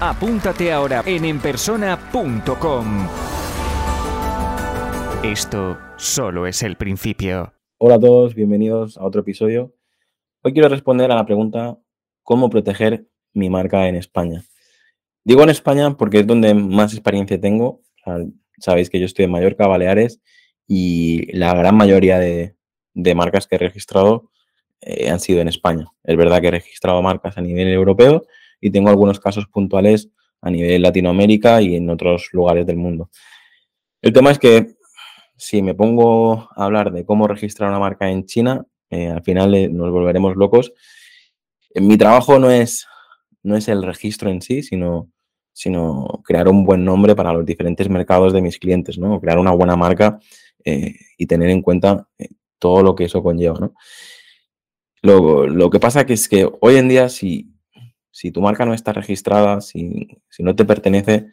apúntate ahora en enpersona.com. Esto solo es el principio. Hola a todos, bienvenidos a otro episodio. Hoy quiero responder a la pregunta ¿cómo proteger mi marca en España? Digo en España porque es donde más experiencia tengo. sabéis que yo estoy en Mallorca, Baleares, y la gran mayoría de, marcas que he registrado eh, han sido en España. Es verdad que he registrado marcas a nivel europeo y tengo algunos casos puntuales a nivel Latinoamérica y en otros lugares del mundo. El tema es que si me pongo a hablar de cómo registrar una marca en China, eh, al final eh, nos volveremos locos. Mi trabajo no es, no es el registro en sí, sino, sino crear un buen nombre para los diferentes mercados de mis clientes, ¿no? Crear una buena marca eh, y tener en cuenta todo lo que eso conlleva, ¿no? Lo, lo, que pasa que es que hoy en día, si, si tu marca no está registrada, si, no te pertenece,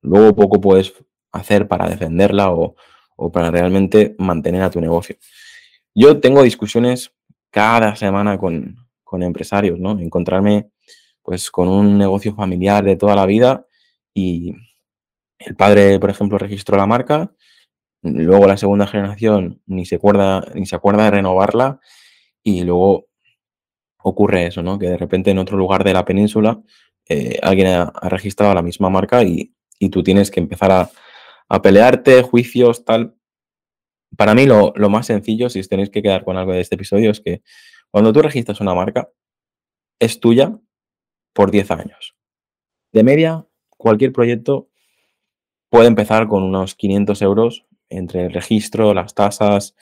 luego poco puedes hacer para defenderla o, o, para realmente mantener a tu negocio. Yo tengo discusiones cada semana con, con empresarios, ¿no? Encontrarme pues con un negocio familiar de toda la vida y el padre, por ejemplo, registró la marca, luego la segunda generación ni se acuerda, ni se acuerda de renovarla y luego ocurre eso, ¿no? Que de repente en otro lugar de la península eh, alguien ha, registrado la misma marca y, y tú tienes que empezar a, a, pelearte, juicios, tal. Para mí lo, más sencillo, si os tenéis que quedar con algo de este episodio, es que cuando tú registras una marca, es tuya por 10 años. De media, cualquier proyecto puede empezar con unos 500 euros entre el registro, las tasas,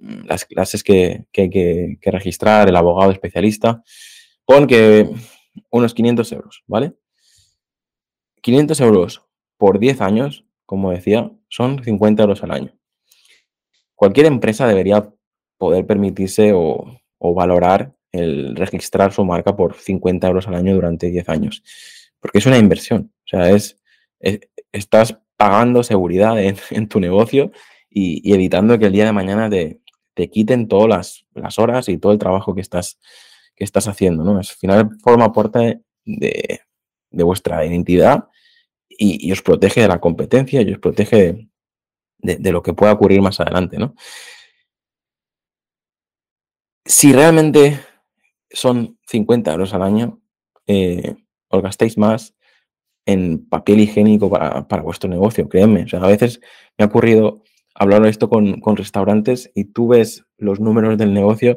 las clases que, hay que, que, registrar, el abogado especialista. Pon que unos 500 euros, ¿vale? 500 euros por 10 años, como decía, son 50 euros al año cualquier empresa debería poder permitirse o, valorar el registrar su marca por 50 euros al año durante 10 años, porque es una inversión, o sea, es, estás pagando seguridad en, tu negocio y, evitando que el día de mañana te, quiten todas las, horas y todo el trabajo que estás, que estás haciendo. Al final forma parte de, vuestra identidad y, os protege de la competencia y os protege de, lo que pueda ocurrir más adelante, ¿no? Si realmente son 50 euros al año, eh, os gastéis más en papel higiénico para, vuestro negocio, créeme. O sea, a veces me ha ocurrido hablar esto con, con, restaurantes y tú ves los números del negocio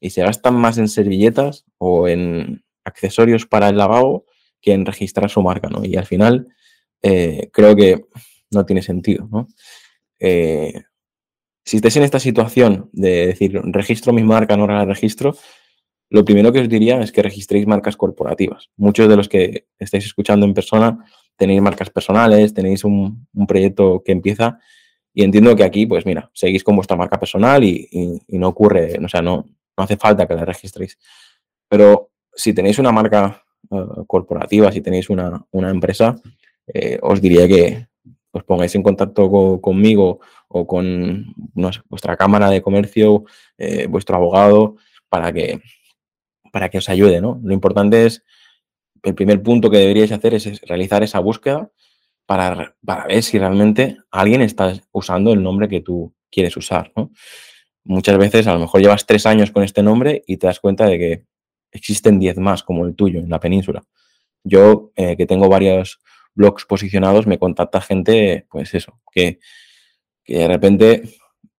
y se gastan más en servilletas o en accesorios para el lavabo que en registrar su marca, ¿no? Y al final eh, creo que no tiene sentido, ¿no? Eh, si estáis en esta situación de decir, registro mi marca, no la registro, lo primero que os diría es que registréis marcas corporativas. Muchos de los que estáis escuchando en persona tenéis marcas personales, tenéis un, proyecto que empieza y entiendo que aquí, pues mira, seguís con vuestra marca personal y, no ocurre, o sea, no, no, hace falta que la registréis. Pero si tenéis una marca eh, corporativa, si tenéis una, empresa, eh, os diría que, os pongáis en contacto conmigo o con vuestra cámara de comercio, eh, vuestro abogado, para que, para que os ayude. ¿no? Lo importante es, el primer punto que deberíais hacer es, realizar esa búsqueda para, para, ver si realmente alguien está usando el nombre que tú quieres usar. Muchas veces a lo mejor llevas tres años con este nombre y te das cuenta de que existen diez más como el tuyo en la península. Yo, eh, que tengo varios blogs posicionados me contacta gente, pues eso, que, de repente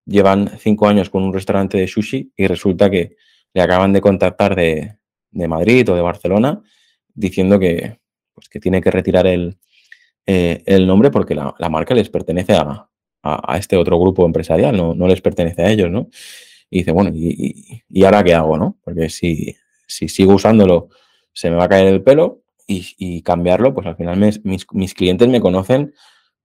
llevan cinco años con un restaurante de sushi y resulta que le acaban de contactar de, Madrid o de Barcelona diciendo que, pues que tiene que retirar el, eh, el nombre porque la, marca les pertenece a, a, este otro grupo empresarial, no, no, les pertenece a ellos, ¿no? Y dice, bueno, ¿y, y ahora qué hago, no? Porque si, si sigo usándolo se me va a caer el pelo y, cambiarlo, pues al final mis, clientes me conocen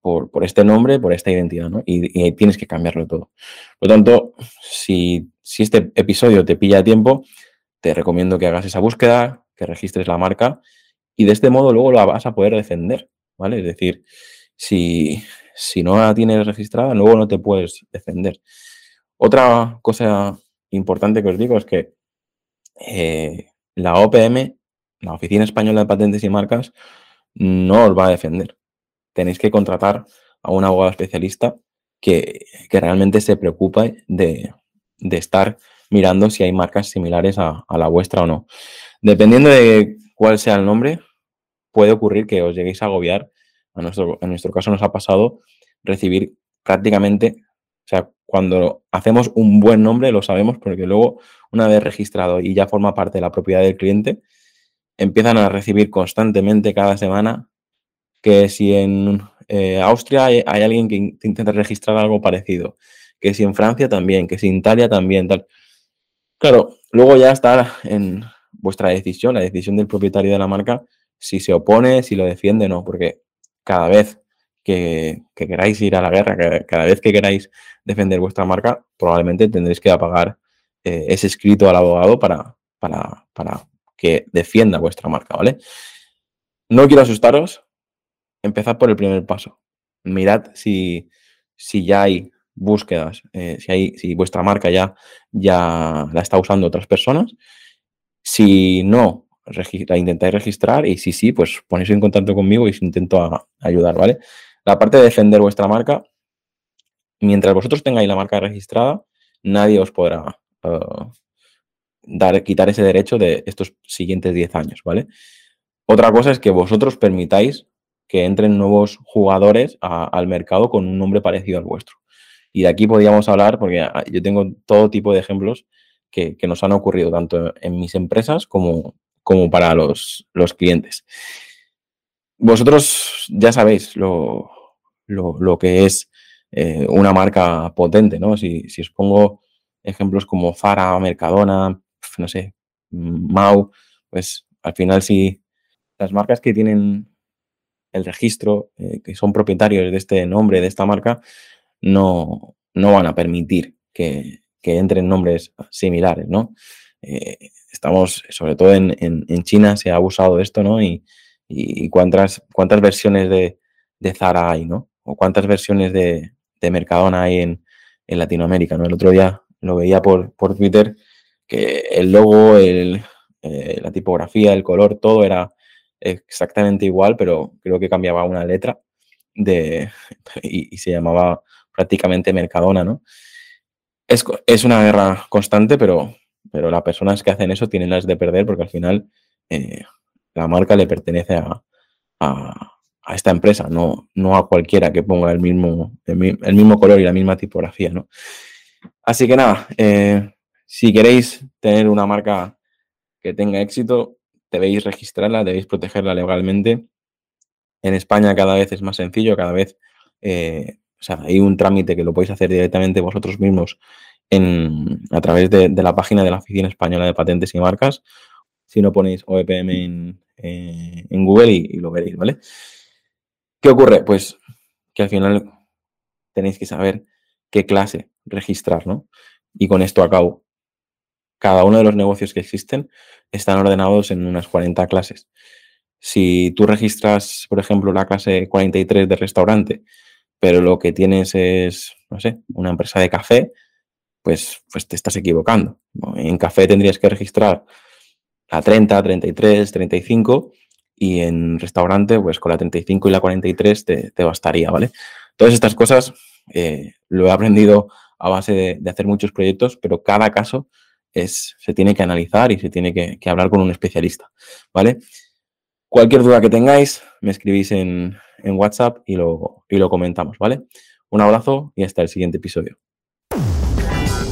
por, este nombre, por esta identidad, ¿no? Y, tienes que cambiarlo todo. Por lo tanto, si, si este episodio te pilla a tiempo, te recomiendo que hagas esa búsqueda, que registres la marca y de este modo luego la vas a poder defender, ¿vale? Es decir, si, si no la tienes registrada, luego no te puedes defender. Otra cosa importante que os digo es que eh, la OPM, la Oficina Española de Patentes y Marcas, no os va a defender. Tenéis que contratar a un abogado especialista que, realmente se preocupe de, estar mirando si hay marcas similares a, la vuestra o no. Dependiendo de cuál sea el nombre, puede ocurrir que os lleguéis a agobiar. A nuestro, en nuestro caso nos ha pasado recibir prácticamente, o sea, cuando hacemos un buen nombre lo sabemos porque luego, una vez registrado y ya forma parte de la propiedad del cliente, empiezan a recibir constantemente cada semana que si en eh, Austria hay, alguien que intenta registrar algo parecido, que si en Francia también, que si en Italia también, tal. Claro, luego ya está en vuestra decisión, la decisión del propietario de la marca, si se opone, si lo defiende no, porque cada vez que, queráis ir a la guerra, cada vez que queráis defender vuestra marca, probablemente tendréis que pagar eh, ese escrito al abogado para, para, para que defienda vuestra marca, ¿vale? No quiero asustaros, empezad por el primer paso. Mirad si, si ya hay búsquedas, eh, si, hay, si vuestra marca ya, ya la está usando otras personas. Si no, la intentáis registrar y si sí, pues ponéis en contacto conmigo y os intento ayudar, ¿vale? La parte de defender vuestra marca, mientras vosotros tengáis la marca registrada, nadie os podrá eh, dar, quitar ese derecho de estos siguientes 10 años, ¿vale? Otra cosa es que vosotros permitáis que entren nuevos jugadores al mercado con un nombre parecido al vuestro. Y de aquí podríamos hablar, porque ah, yo tengo todo tipo de ejemplos que, nos han ocurrido tanto en mis empresas como, como para los, los clientes. Vosotros ya sabéis lo, lo, que es eh, una marca potente, ¿no? Si, si, os pongo ejemplos como Zara, Mercadona, no sé, Mau, pues al final si las marcas que tienen el registro, eh, que son propietarios de este nombre, de esta marca, no, no van a permitir que, que entren nombres similares, ¿no? Eh, estamos, sobre todo en, en, China se ha abusado de esto, ¿no? Y, y cuántas, cuántas versiones de, de, Zara hay, ¿no? O cuántas versiones de, de Mercadona hay en, en, Latinoamérica, ¿no? El otro día lo veía por, por Twitter que el logo, el, eh, la tipografía, el color, todo era exactamente igual, pero creo que cambiaba una letra de, y, y se llamaba prácticamente Mercadona, ¿no? Es, es, una guerra constante, pero, pero las personas que hacen eso tienen las de perder porque al final eh, la marca le pertenece a, esta empresa, no, no a cualquiera que ponga el mismo, el, mismo color y la misma tipografía, ¿no? Así que nada, eh, si queréis tener una marca que tenga éxito, debéis registrarla, debéis protegerla legalmente. En España cada vez es más sencillo, cada vez eh, hay un trámite que lo podéis hacer directamente vosotros mismos a través de, la página de la Oficina Española de Patentes y Marcas. Si no ponéis OEPM en, eh, Google y, lo veréis, ¿vale? ¿Qué ocurre? Pues que al final tenéis que saber qué clase registrar, ¿no? Y con esto acabo. Cada uno de los negocios que existen están ordenados en unas 40 clases. Si tú registras, por ejemplo, la clase 43 de restaurante, pero lo que tienes es, no sé, una empresa de café, pues, pues te estás equivocando. En café tendrías que registrar la 30, 33, 35 y en restaurante, pues con la 35 y la 43 te, te bastaría, ¿vale? Todas estas cosas eh, lo he aprendido a base de, hacer muchos proyectos, pero cada caso es, se tiene que analizar y se tiene que, que hablar con un especialista, ¿vale? Cualquier duda que tengáis, me escribís en, en WhatsApp y lo, y lo comentamos, ¿vale? Un abrazo y hasta el siguiente episodio.